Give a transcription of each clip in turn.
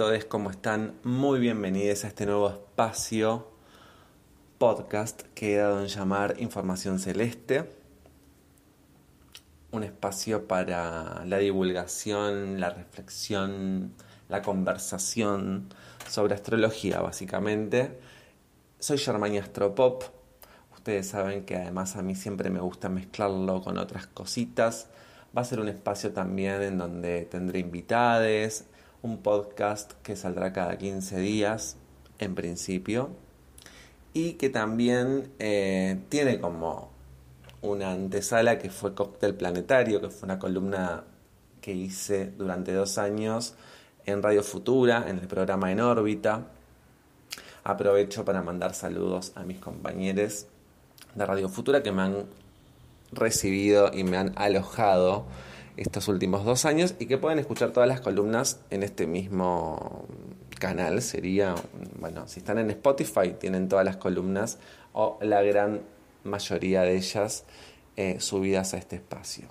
todos, ¿cómo están? Muy bienvenidos a este nuevo espacio podcast que he dado en llamar Información Celeste. Un espacio para la divulgación, la reflexión, la conversación sobre astrología, básicamente. Soy Germania Astropop. Ustedes saben que además a mí siempre me gusta mezclarlo con otras cositas. Va a ser un espacio también en donde tendré invitades, un podcast que saldrá cada 15 días en principio y que también eh, tiene como una antesala que fue Cóctel Planetario, que fue una columna que hice durante dos años en Radio Futura, en el programa En órbita. Aprovecho para mandar saludos a mis compañeros de Radio Futura que me han recibido y me han alojado estos últimos dos años y que pueden escuchar todas las columnas en este mismo canal. Sería, bueno, si están en Spotify tienen todas las columnas o la gran mayoría de ellas eh, subidas a este espacio.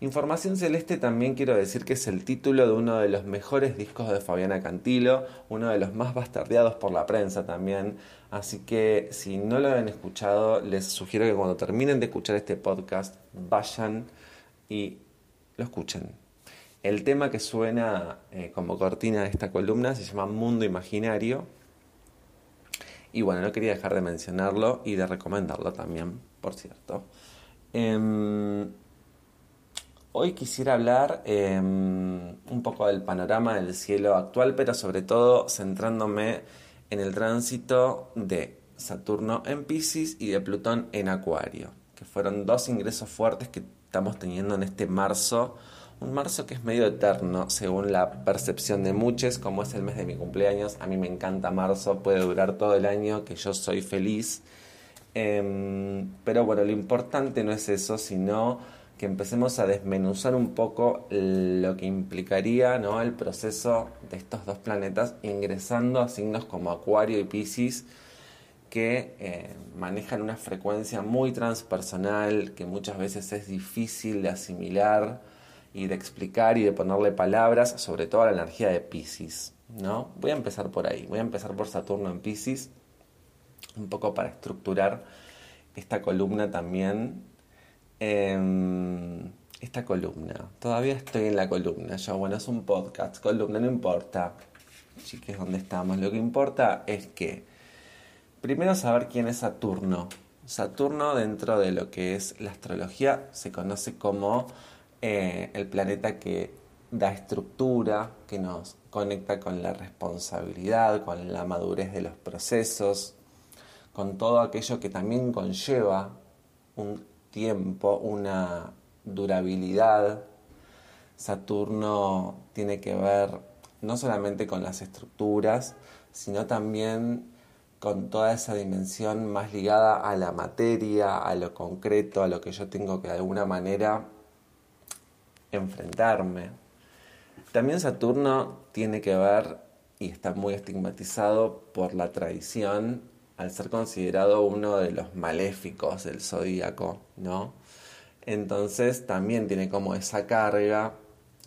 Información Celeste también quiero decir que es el título de uno de los mejores discos de Fabiana Cantilo, uno de los más bastardeados por la prensa también. Así que si no lo han escuchado, les sugiero que cuando terminen de escuchar este podcast vayan y lo escuchen. El tema que suena eh, como cortina de esta columna se llama Mundo Imaginario. Y bueno, no quería dejar de mencionarlo y de recomendarlo también, por cierto. Em, hoy quisiera hablar em, un poco del panorama del cielo actual, pero sobre todo centrándome en el tránsito de Saturno en Pisces y de Plutón en Acuario, que fueron dos ingresos fuertes que estamos teniendo en este marzo. Un marzo que es medio eterno, según la percepción de muchos, como es el mes de mi cumpleaños. A mí me encanta marzo, puede durar todo el año, que yo soy feliz. Em, pero bueno, lo importante no es eso, sino que empecemos a desmenuzar un poco lo que implicaría ¿no? el proceso de estos dos planetas ingresando a signos como Acuario y Pisces que eh, manejan una frecuencia muy transpersonal, que muchas veces es difícil de asimilar y de explicar y de ponerle palabras, sobre todo a la energía de Pisces. ¿no? Voy a empezar por ahí, voy a empezar por Saturno en Pisces, un poco para estructurar esta columna también. Em, esta columna, todavía estoy en la columna, yo, bueno, es un podcast, columna, no importa, chiques, ¿dónde estamos? Lo que importa es que Primero saber quién es Saturno. Saturno dentro de lo que es la astrología se conoce como eh, el planeta que da estructura, que nos conecta con la responsabilidad, con la madurez de los procesos, con todo aquello que también conlleva un tiempo, una durabilidad. Saturno tiene que ver no solamente con las estructuras, sino también con toda esa dimensión más ligada a la materia, a lo concreto, a lo que yo tengo que de alguna manera enfrentarme. También Saturno tiene que ver y está muy estigmatizado por la tradición al ser considerado uno de los maléficos del zodíaco, ¿no? Entonces también tiene como esa carga,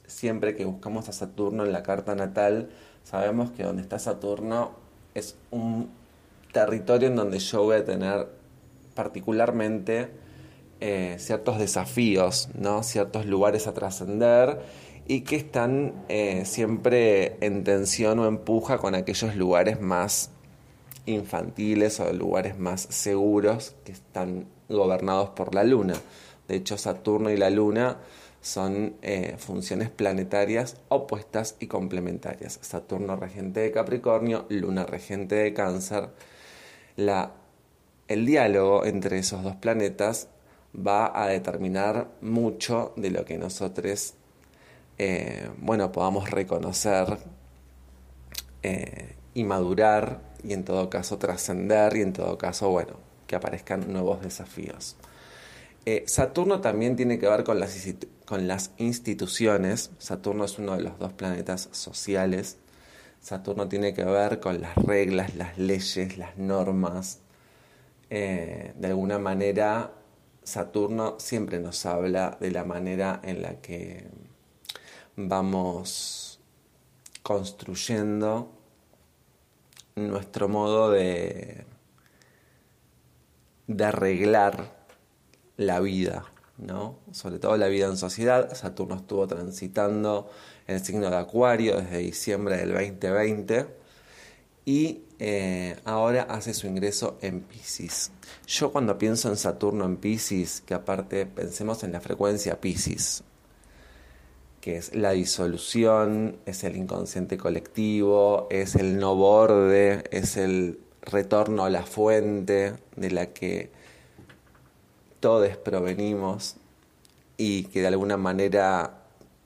siempre que buscamos a Saturno en la carta natal, sabemos que donde está Saturno es un territorio en donde yo voy a tener particularmente eh, ciertos desafíos, ¿no? ciertos lugares a trascender y que están eh, siempre en tensión o empuja con aquellos lugares más infantiles o lugares más seguros que están gobernados por la luna. De hecho, Saturno y la luna son eh, funciones planetarias opuestas y complementarias. Saturno regente de Capricornio, luna regente de Cáncer el diálogo entre esos dos planetas va a determinar mucho de lo que nosotros, eh, bueno, podamos reconocer eh, y madurar y en todo caso trascender y en todo caso, bueno, que aparezcan nuevos desafíos. Eh, Saturno también tiene que ver con las instituciones. Saturno es uno de los dos planetas sociales. Saturno tiene que ver con las reglas, las leyes, las normas. Eh, de alguna manera, Saturno siempre nos habla de la manera en la que vamos construyendo nuestro modo de, de arreglar la vida, ¿no? Sobre todo la vida en sociedad. Saturno estuvo transitando el signo de Acuario desde diciembre del 2020 y eh, ahora hace su ingreso en Pisces. Yo cuando pienso en Saturno en Pisces, que aparte pensemos en la frecuencia Pisces, que es la disolución, es el inconsciente colectivo, es el no borde, es el retorno a la fuente de la que todos provenimos y que de alguna manera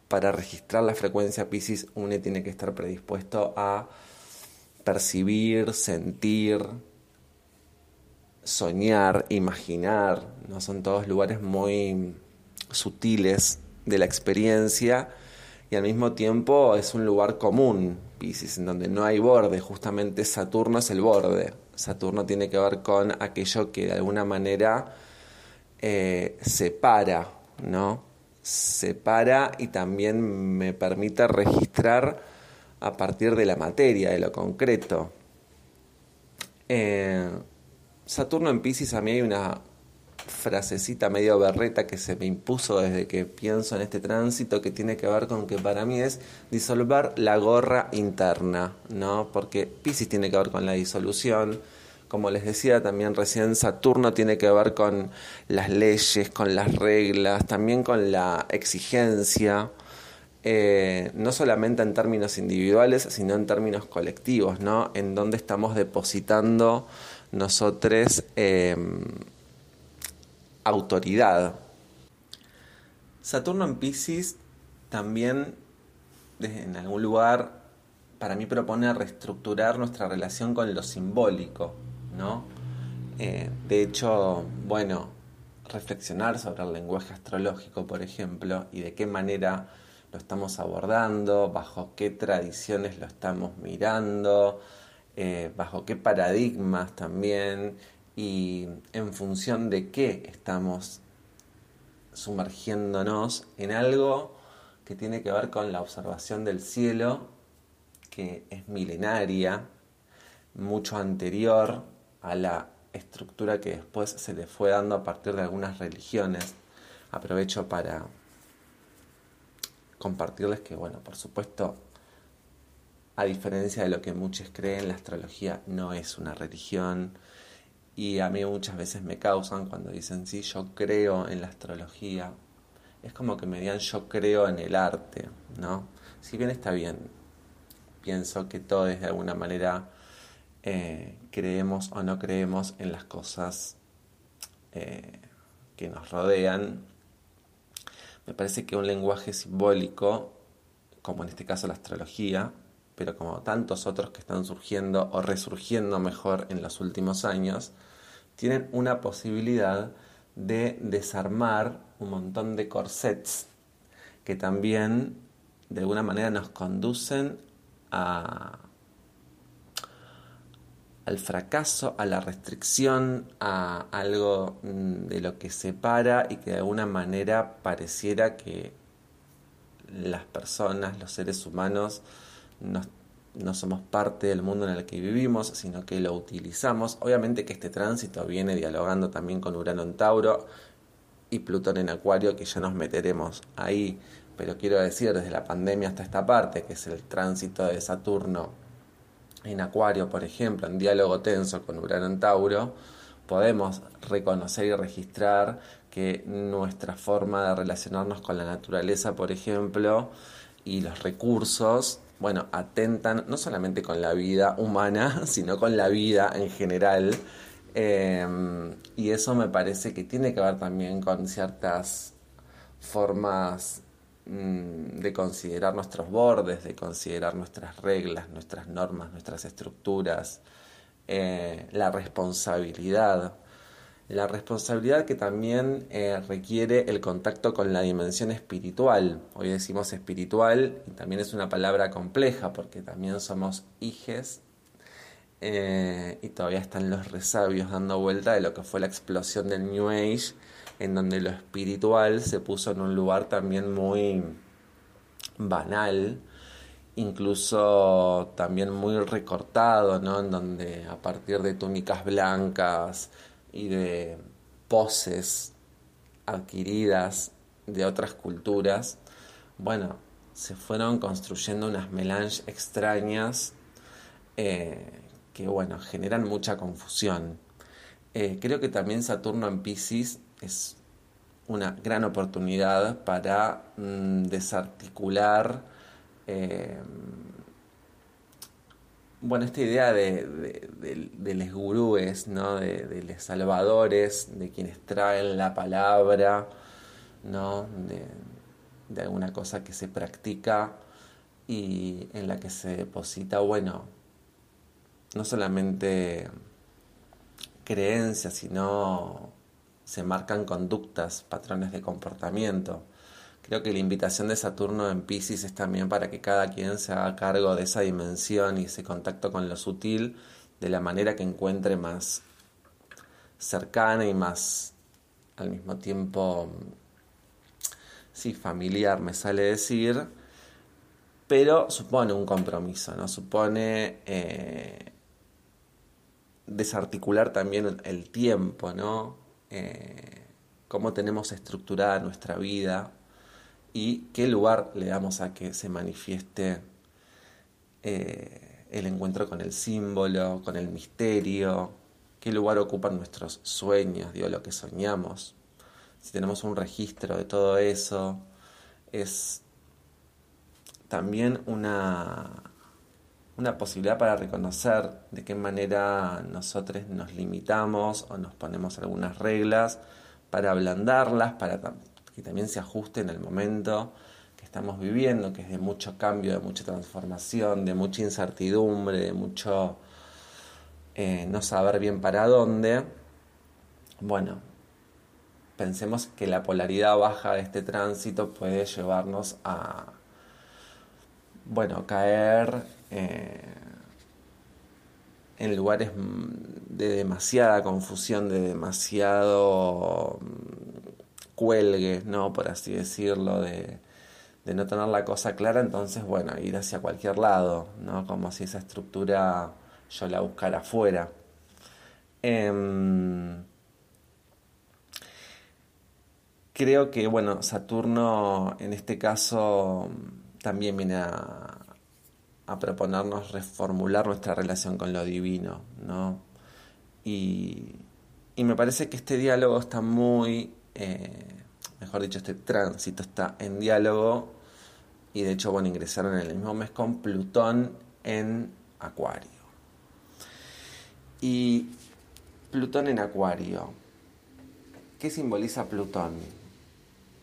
para registrar la frecuencia Pisces uno tiene que estar predispuesto a percibir, sentir, soñar, imaginar, no son todos lugares muy sutiles de la experiencia y al mismo tiempo es un lugar común, Pisces, en donde no hay borde, justamente Saturno es el borde. Saturno tiene que ver con aquello que de alguna manera eh, separa, ¿no? Separa y también me permite registrar a partir de la materia, de lo concreto. Eh, Saturno en Pisces a mí hay una frasecita medio berreta que se me impuso desde que pienso en este tránsito que tiene que ver con que para mí es disolver la gorra interna, ¿no? Porque Pisces tiene que ver con la disolución, como les decía también recién, Saturno tiene que ver con las leyes, con las reglas, también con la exigencia, eh, no solamente en términos individuales, sino en términos colectivos, ¿no? En donde estamos depositando nosotros em, autoridad. Saturno en Pisces también en algún lugar para mí propone reestructurar nuestra relación con lo simbólico, ¿no? Eh, de hecho, bueno, reflexionar sobre el lenguaje astrológico, por ejemplo, y de qué manera lo estamos abordando, bajo qué tradiciones lo estamos mirando, eh, bajo qué paradigmas también, y en función de qué estamos sumergiéndonos en algo que tiene que ver con la observación del cielo, que es milenaria, mucho anterior a la estructura que después se le fue dando a partir de algunas religiones. Aprovecho para compartirles que, bueno, por supuesto, a diferencia de lo que muchos creen, la astrología no es una religión. Y a mí muchas veces me causan cuando dicen, sí, yo creo en la astrología. Es como que me digan, yo creo en el arte, ¿no? Si bien está bien, pienso que todo es de alguna manera eh, creemos o no creemos en las cosas eh, que nos rodean. Me parece que un lenguaje simbólico, como en este caso la astrología, pero como tantos otros que están surgiendo o resurgiendo mejor en los últimos años, tienen una posibilidad de desarmar un montón de corsets que también de alguna manera nos conducen a, al fracaso, a la restricción, a algo mm, de lo que separa y que de alguna manera pareciera que las personas, los seres humanos, no, no, somos parte del mundo en el que vivimos, sino que lo utilizamos. Obviamente que este tránsito viene dialogando también con Urano en Tauro y Plutón en Acuario, que ya nos meteremos ahí. Pero quiero decir, desde la pandemia hasta esta parte, que es el tránsito de Saturno en Acuario, por ejemplo, en diálogo tenso con Urano en Tauro, podemos reconocer y registrar que nuestra forma de relacionarnos con la naturaleza, por ejemplo, y los recursos, bueno, atentan no solamente con la vida humana, sino con la vida en general. Eh, y eso me parece que tiene que ver también con ciertas formas de considerar nuestros bordes, de considerar nuestras reglas, nuestras normas, nuestras estructuras, eh, la responsabilidad. La responsabilidad que también eh, requiere el contacto con la dimensión espiritual. Hoy decimos espiritual y también es una palabra compleja porque también somos hijes eh, y todavía están los resabios dando vuelta de lo que fue la explosión del New Age, en donde lo espiritual se puso en un lugar también muy banal, incluso también muy recortado, ¿no? En donde a partir de túnicas blancas y de poses adquiridas de otras culturas, bueno, se fueron construyendo unas melanges extrañas eh, que bueno, generan mucha confusión. Eh, creo que también Saturno en Pisces es una gran oportunidad para mm, desarticular eh, bueno, esta idea de, de, los gurúes, ¿no? de, los salvadores, de quienes traen la palabra, ¿no? de, alguna cosa que se practica y en la que se deposita, bueno, no solamente creencias, sino se marcan conductas, patrones de comportamiento. Creo que la invitación de Saturno en Pisces es también para que cada quien se haga cargo de esa dimensión y ese contacto con lo sutil de la manera que encuentre más cercana y más al mismo tiempo, sí, familiar, me sale decir, pero supone un compromiso, ¿no? Supone eh, desarticular también el tiempo, ¿no? Eh, cómo tenemos estructurada nuestra vida y qué lugar le damos a que se manifieste eh, el encuentro con el símbolo, con el misterio, qué lugar ocupan nuestros sueños, digo, lo que soñamos. Si tenemos un registro de todo eso, es también una una posibilidad para reconocer de qué manera nosotros nos limitamos o nos ponemos algunas reglas para ablandarlas, para que también se ajusten al momento que estamos viviendo, que es de mucho cambio, de mucha transformación, de mucha incertidumbre, de mucho eh, no saber bien para dónde. Bueno, pensemos que la polaridad baja de este tránsito puede llevarnos a, bueno, caer eh, en lugares de demasiada confusión, de demasiado mm, cuelgue, ¿no? Por así decirlo, de, no tener la cosa clara, entonces, bueno, ir hacia cualquier lado, ¿no? Como si esa estructura yo la buscara afuera. Em, creo que, bueno, Saturno en este caso también viene a, a proponernos reformular nuestra relación con lo divino, ¿no? Y, me parece que este diálogo está muy, eh, mejor dicho, este tránsito está en diálogo y de hecho, bueno, ingresaron en el mismo mes con Plutón en Acuario. Y Plutón en Acuario, ¿qué simboliza Plutón?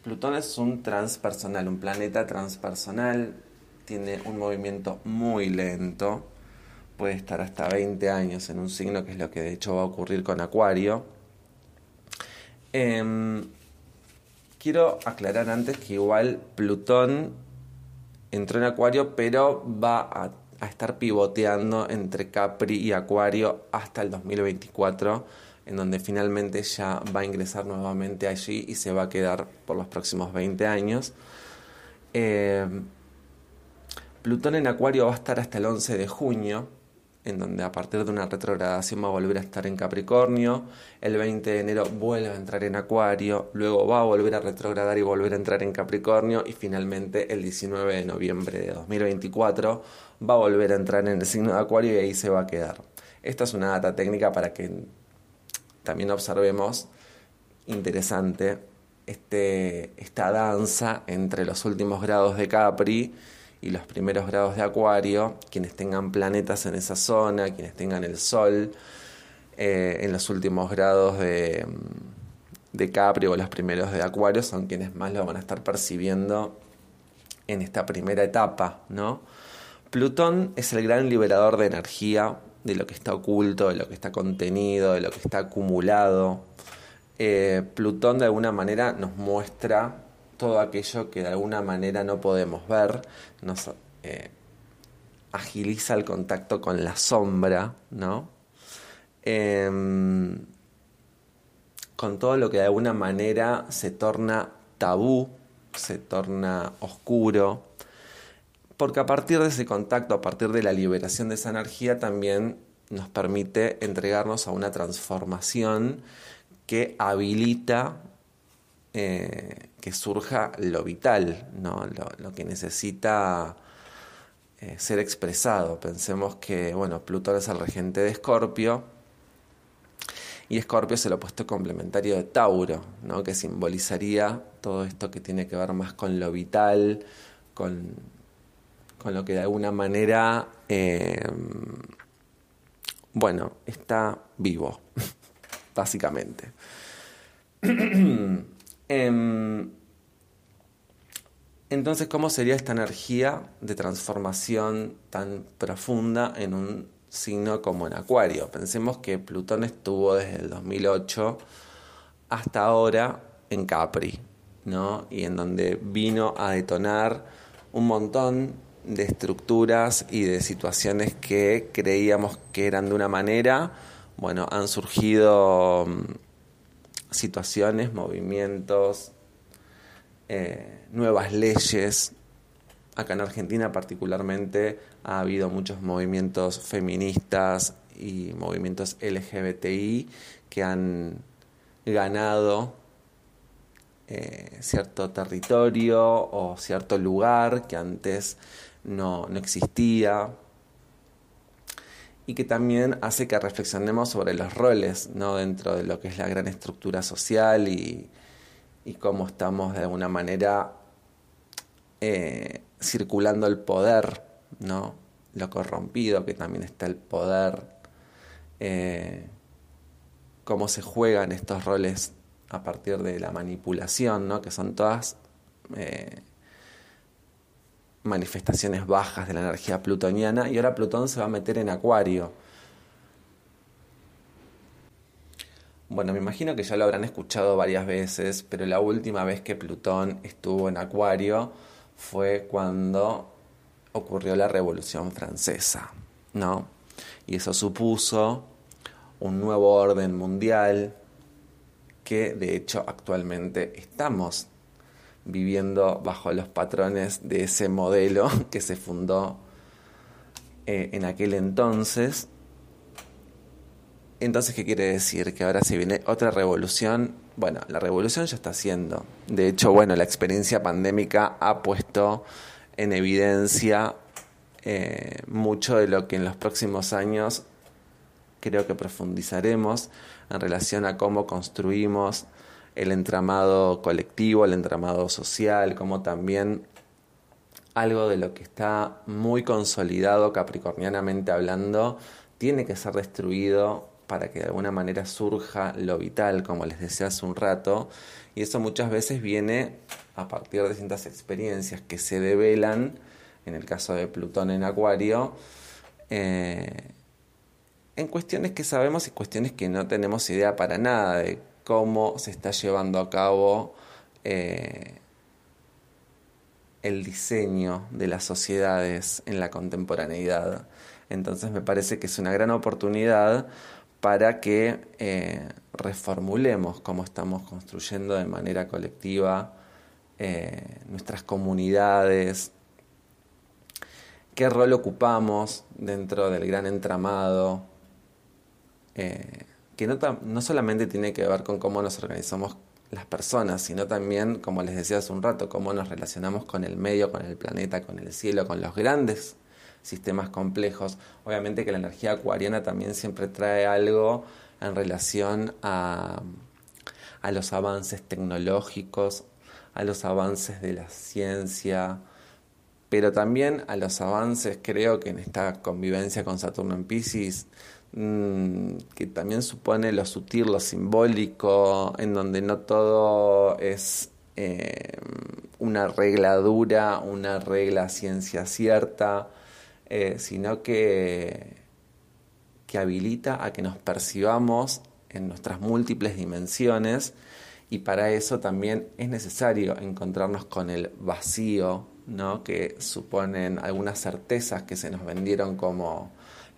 Plutón es un transpersonal, un planeta transpersonal tiene un movimiento muy lento, puede estar hasta 20 años en un signo, que es lo que de hecho va a ocurrir con Acuario. Em, quiero aclarar antes que igual Plutón entró en Acuario, pero va a, estar pivoteando entre Capri y Acuario hasta el 2024 en donde finalmente ya va a ingresar nuevamente allí y se va a quedar por los próximos 20 años. Eh, Plutón en Acuario va a estar hasta el 11 de junio, en donde a partir de una retrogradación va a volver a estar en Capricornio, el 20 de enero vuelve a entrar en Acuario, luego va a volver a retrogradar y volver a entrar en Capricornio y finalmente el 19 de noviembre de 2024 va a volver a entrar en el signo de Acuario y ahí se va a quedar. Esta es una data técnica para que también observemos, interesante, este, esta danza entre los últimos grados de Capri y los primeros grados de Acuario, quienes tengan planetas en esa zona, quienes tengan el Sol eh, en los últimos grados de, de Capri o los primeros de Acuario, son quienes más lo van a estar percibiendo en esta primera etapa, ¿no? Plutón es el gran liberador de energía, de lo que está oculto, de lo que está contenido, de lo que está acumulado. Eh, Plutón de alguna manera nos muestra todo aquello que de alguna manera no podemos ver, nos eh, agiliza el contacto con la sombra, ¿no? Em, con todo lo que de alguna manera se torna tabú, se torna oscuro, porque a partir de ese contacto, a partir de la liberación de esa energía, también nos permite entregarnos a una transformación que habilita eh, que surja lo vital, ¿no? lo, que necesita eh, ser expresado. Pensemos que bueno, Plutón es el regente de Escorpio y Escorpio es el opuesto complementario de Tauro, ¿no? que simbolizaría todo esto que tiene que ver más con lo vital, con, con lo que de alguna manera, eh, bueno, está vivo, básicamente. Em, entonces, ¿cómo sería esta energía de transformación tan profunda en un signo como en Acuario? Pensemos que Plutón estuvo desde el 2008 hasta ahora en Capri, ¿no? Y en donde vino a detonar un montón de estructuras y de situaciones que creíamos que eran de una manera, bueno, han surgido mm, situaciones, movimientos, eh, nuevas leyes. Acá en Argentina particularmente ha habido muchos movimientos feministas y movimientos LGBTI que han ganado eh, cierto territorio o cierto lugar que antes no, no existía y que también hace que reflexionemos sobre los roles ¿no? dentro de lo que es la gran estructura social y, cómo estamos de alguna manera eh, circulando el poder, ¿no? lo corrompido que también está el poder, eh, cómo se juegan estos roles a partir de la manipulación, ¿no? que son todas eh, manifestaciones bajas de la energía plutoniana y ahora Plutón se va a meter en Acuario. Bueno, me imagino que ya lo habrán escuchado varias veces, pero la última vez que Plutón estuvo en Acuario fue cuando ocurrió la Revolución Francesa, ¿no? Y eso supuso un nuevo orden mundial que de hecho actualmente estamos viviendo bajo los patrones de ese modelo que se fundó eh, en aquel entonces. Entonces, ¿qué quiere decir? Que ahora se viene otra revolución. Bueno, la revolución ya está haciendo. De hecho, bueno, la experiencia pandémica ha puesto en evidencia eh, mucho de lo que en los próximos años creo que profundizaremos en relación a cómo construimos el entramado colectivo, el entramado social, como también algo de lo que está muy consolidado capricornianamente hablando, tiene que ser destruido para que de alguna manera surja lo vital, como les decía hace un rato, y eso muchas veces viene a partir de distintas experiencias que se develan, en el caso de Plutón en Acuario, eh, en cuestiones que sabemos y cuestiones que no tenemos idea para nada de cómo se está llevando a cabo eh, el diseño de las sociedades en la contemporaneidad. Entonces me parece que es una gran oportunidad para que eh, reformulemos cómo estamos construyendo de manera colectiva eh, nuestras comunidades, qué rol ocupamos dentro del gran entramado que no, solamente tiene que ver con cómo nos organizamos las personas, sino también, como les decía hace un rato, cómo nos relacionamos con el medio, con el planeta, con el cielo, con los grandes sistemas complejos. Obviamente que la energía acuariana también siempre trae algo en relación a, a los avances tecnológicos, a los avances de la ciencia, pero también a los avances, creo que en esta convivencia con Saturno en Pisces, Mm, que también supone lo sutil, lo simbólico, en donde no todo es eh, una regla dura, una regla ciencia cierta, eh, sino que, que habilita a que nos percibamos en nuestras múltiples dimensiones y para eso también es necesario encontrarnos con el vacío, ¿no? que suponen algunas certezas que se nos vendieron como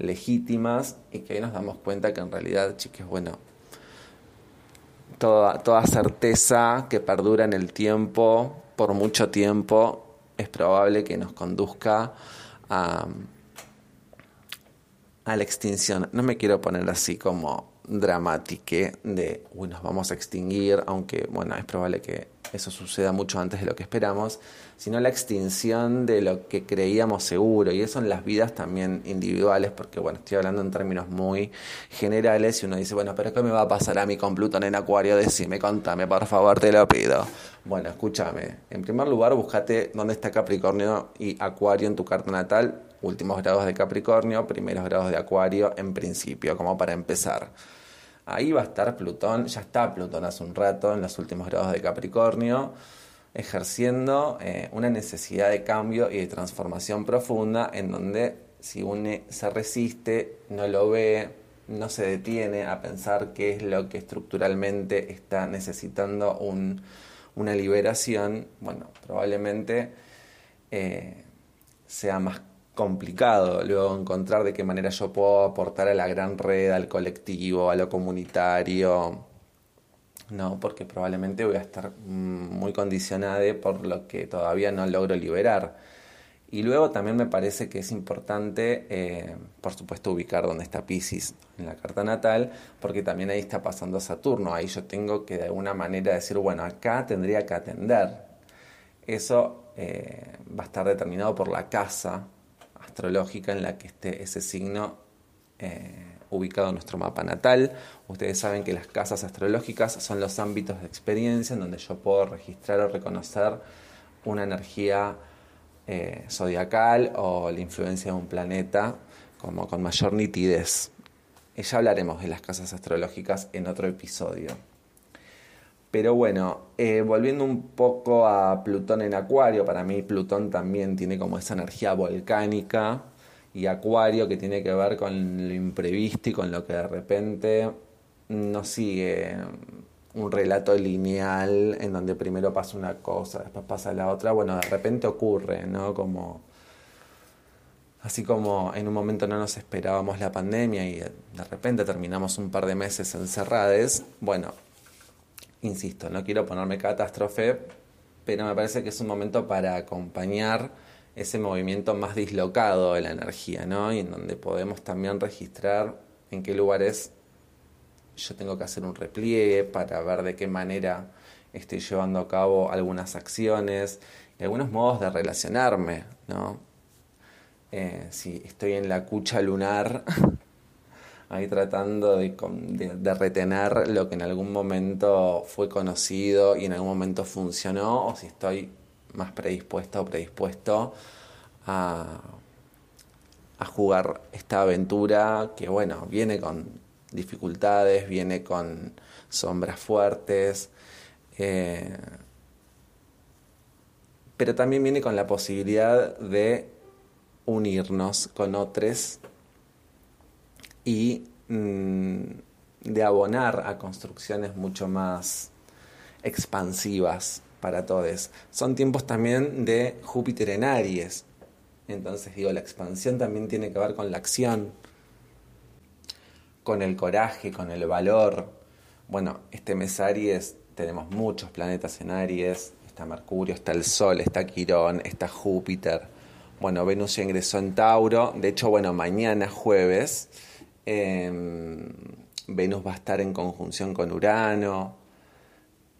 legítimas y que ahí nos damos cuenta que en realidad, chiques, bueno, toda, toda certeza que perdura en el tiempo, por mucho tiempo, es probable que nos conduzca a, a la extinción. No me quiero poner así como dramática de, uy, nos vamos a extinguir, aunque, bueno, es probable que eso suceda mucho antes de lo que esperamos, sino la extinción de lo que creíamos seguro, y eso en las vidas también individuales, porque, bueno, estoy hablando en términos muy generales, y uno dice, bueno, pero ¿qué me va a pasar a mí con Plutón en Acuario? Decime, contame, por favor, te lo pido. Bueno, escúchame, en primer lugar, búscate dónde está Capricornio y Acuario en tu carta natal, últimos grados de Capricornio, primeros grados de Acuario en principio, como para empezar. Ahí va a estar Plutón, ya está Plutón hace un rato en los últimos grados de Capricornio, ejerciendo eh, una necesidad de cambio y de transformación profunda en donde si uno se resiste, no lo ve, no se detiene a pensar qué es lo que estructuralmente está necesitando una liberación, bueno, probablemente eh, sea más complicado luego encontrar de qué manera yo puedo aportar a la gran red, al colectivo, a lo comunitario. No, porque probablemente voy a estar mm, muy condicionada por lo que todavía no logro liberar. Y luego también me parece que es importante, eh, por supuesto, ubicar dónde está Pisces en la carta natal, porque también ahí está pasando Saturno. Ahí yo tengo que de alguna manera decir, bueno, acá tendría que atender. Eso eh, va a estar determinado por la casa astrológica en la que esté ese signo eh, ubicado en nuestro mapa natal. Ustedes saben que las casas astrológicas son los ámbitos de experiencia en donde yo puedo registrar o reconocer una energía eh, zodiacal o la influencia de un planeta como con mayor nitidez. Ya hablaremos de las casas astrológicas en otro episodio. Pero bueno, eh, volviendo un poco a Plutón en Acuario, para mí Plutón también tiene como esa energía volcánica y Acuario que tiene que ver con lo imprevisto y con lo que de repente no sigue un relato lineal en donde primero pasa una cosa, después pasa la otra, bueno, de repente ocurre, ¿no? Como así como en un momento no nos esperábamos la pandemia y de repente terminamos un par de meses encerrados, bueno, insisto, no quiero ponerme catástrofe, pero me parece que es un momento para acompañar ese movimiento más dislocado de la energía, ¿no? Y en donde podemos también registrar en qué lugares yo tengo que hacer un repliegue para ver de qué manera estoy llevando a cabo algunas acciones y algunos modos de relacionarme, ¿no? Eh, si estoy en la cucha lunar, ahí tratando de, de, retener lo que en algún momento fue conocido y en algún momento funcionó, o si estoy más predispuesto o predispuesto a, a jugar esta aventura que, bueno, viene con dificultades, viene con sombras fuertes, eh, pero también viene con la posibilidad de unirnos con otros y mm, de abonar a construcciones mucho más expansivas para todos. Son tiempos también de Júpiter en Aries. Entonces digo, la expansión también tiene que ver con la acción, con el coraje, con el valor. Bueno, este mes Aries tenemos muchos planetas en Aries. Está Mercurio, está el Sol, está Quirón, está Júpiter. Bueno, Venus ya ingresó en Tauro. De hecho, bueno, mañana jueves Em, Venus va a estar en conjunción con Urano.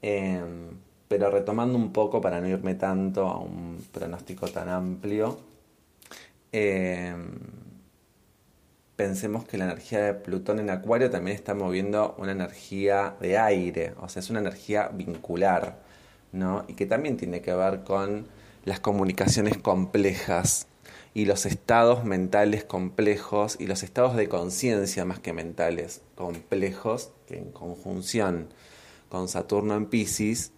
Em, pero retomando un poco para no irme tanto a un pronóstico tan amplio, em, pensemos que la energía de Plutón en Acuario también está moviendo una energía de aire, o sea, es una energía vincular, ¿no? Y que también tiene que ver con las comunicaciones complejas y los estados mentales complejos y los estados de conciencia más que mentales complejos, que en conjunción con Saturno en Pisces,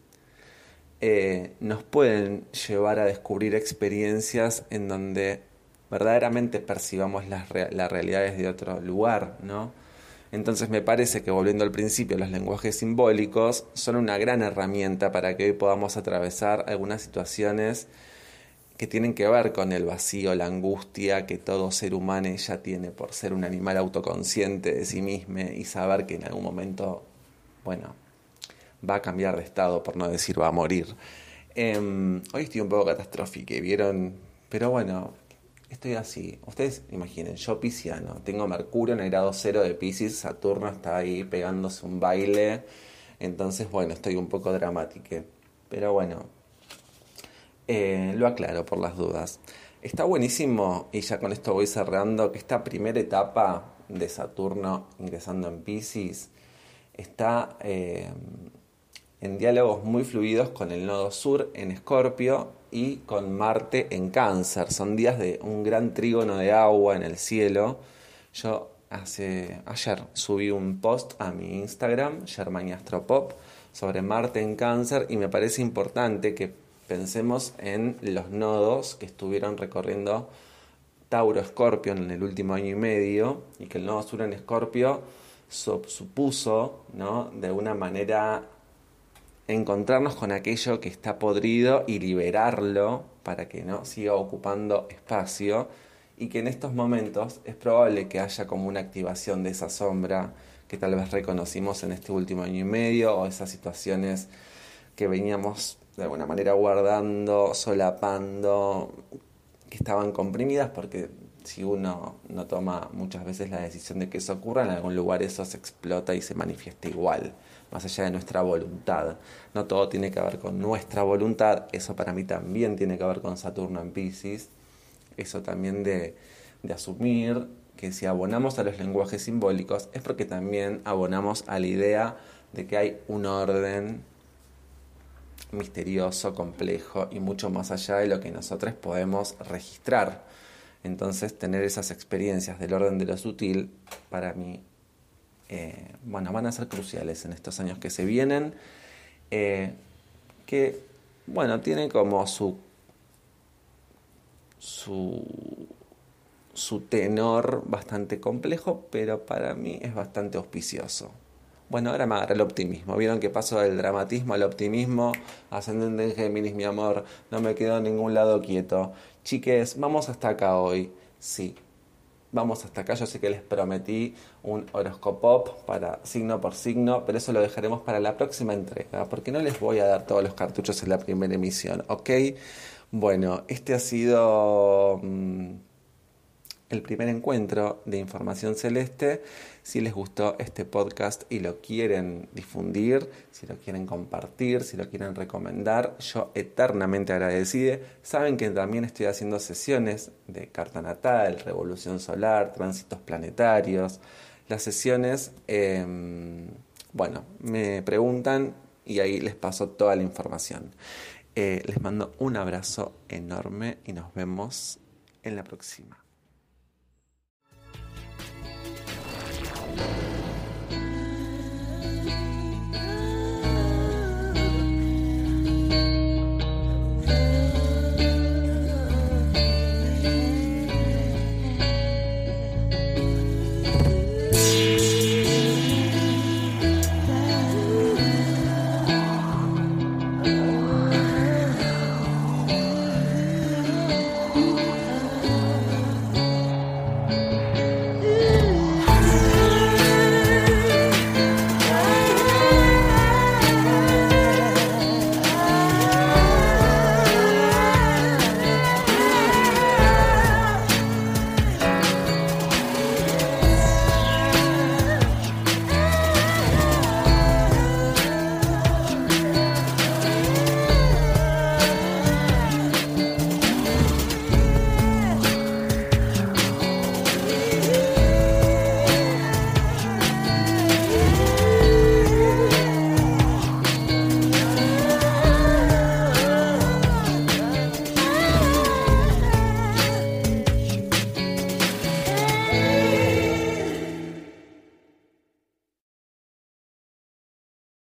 eh, nos pueden llevar a descubrir experiencias en donde verdaderamente percibamos las, realidades de otro lugar, ¿no? Entonces me parece que volviendo al principio, los lenguajes simbólicos son una gran herramienta para que hoy podamos atravesar algunas situaciones que tienen que ver con el vacío, la angustia que todo ser humano ya tiene por ser un animal autoconsciente de sí mismo y saber que en algún momento, bueno, va a cambiar de estado, por no decir va a morir. Em, hoy estoy un poco catastrófico, ¿vieron? Pero bueno, estoy así. Ustedes imaginen, yo pisciano, tengo Mercurio en el grado cero de Pisces, Saturno está ahí pegándose un baile, entonces bueno, estoy un poco dramático. Pero bueno, eh, lo aclaro por las dudas. Está buenísimo, y ya con esto voy cerrando, que esta primera etapa de Saturno ingresando en Pisces está eh, en diálogos muy fluidos con el nodo sur en Escorpio y con Marte en Cáncer. Son días de un gran trígono de agua en el cielo. Yo hace ayer subí un post a mi Instagram, Astropop, sobre Marte en Cáncer y me parece importante que pensemos en los nodos que estuvieron recorriendo Tauro Escorpio en el último año y medio y que el nodo sur en Escorpio supuso, ¿no? de una manera encontrarnos con aquello que está podrido y liberarlo para que no siga ocupando espacio y que en estos momentos es probable que haya como una activación de esa sombra que tal vez reconocimos en este último año y medio o esas situaciones que veníamos de alguna manera guardando, solapando, que estaban comprimidas porque si uno no toma muchas veces la decisión de que eso ocurra, en algún lugar eso se explota y se manifiesta igual más allá de nuestra voluntad. No todo tiene que ver con nuestra voluntad, eso para mí también tiene que ver con Saturno en Pisces, eso también de, de asumir que si abonamos a los lenguajes simbólicos es porque también abonamos a la idea de que hay un orden misterioso, complejo y mucho más allá de lo que nosotros podemos registrar. Entonces tener esas experiencias del orden de lo sutil para mí eh, bueno, van a ser cruciales en estos años que se vienen, eh, que, bueno, tiene como su, su, tenor bastante complejo, pero para mí es bastante auspicioso. Bueno, ahora me el optimismo. Vieron que paso del dramatismo al optimismo. Ascendente en Géminis, mi amor. No me quedo en ningún lado quieto. Chiques, vamos hasta acá hoy. Sí, vamos hasta acá. Yo sé que les prometí un horóscopo para signo por signo, pero eso lo dejaremos para la próxima entrega, porque no les voy a dar todos los cartuchos en la primera emisión, ¿ok? Bueno, este ha sido... Mm, el primer encuentro de Información Celeste. Si les gustó este podcast y lo quieren difundir, si lo quieren compartir, si lo quieren recomendar, yo eternamente agradecida. Saben que también estoy haciendo sesiones de carta natal, revolución solar, tránsitos planetarios. Las sesiones, em, bueno, me preguntan y ahí les paso toda la información. Eh, les mando un abrazo enorme y nos vemos en la próxima.